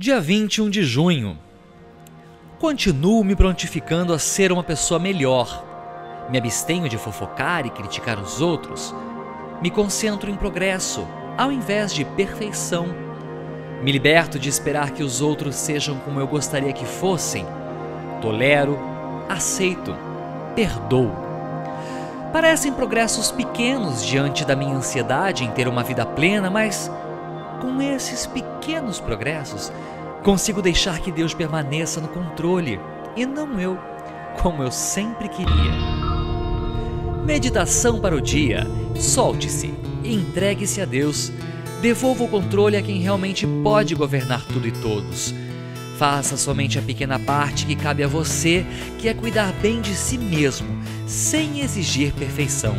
Dia 21 de junho. Continuo me prontificando a ser uma pessoa melhor. Me abstenho de fofocar e criticar os outros. Me concentro em progresso, ao invés de perfeição. Me liberto de esperar que os outros sejam como eu gostaria que fossem. Tolero, aceito, perdoo. Parecem progressos pequenos diante da minha ansiedade em ter uma vida plena, mas com esses pequenos progressos, consigo deixar que Deus permaneça no controle e não eu, como eu sempre queria. Meditação para o dia. Solte-se entregue-se a Deus. Devolva o controle a quem realmente pode governar tudo e todos. Faça somente a pequena parte que cabe a você, que é cuidar bem de si mesmo, sem exigir perfeição.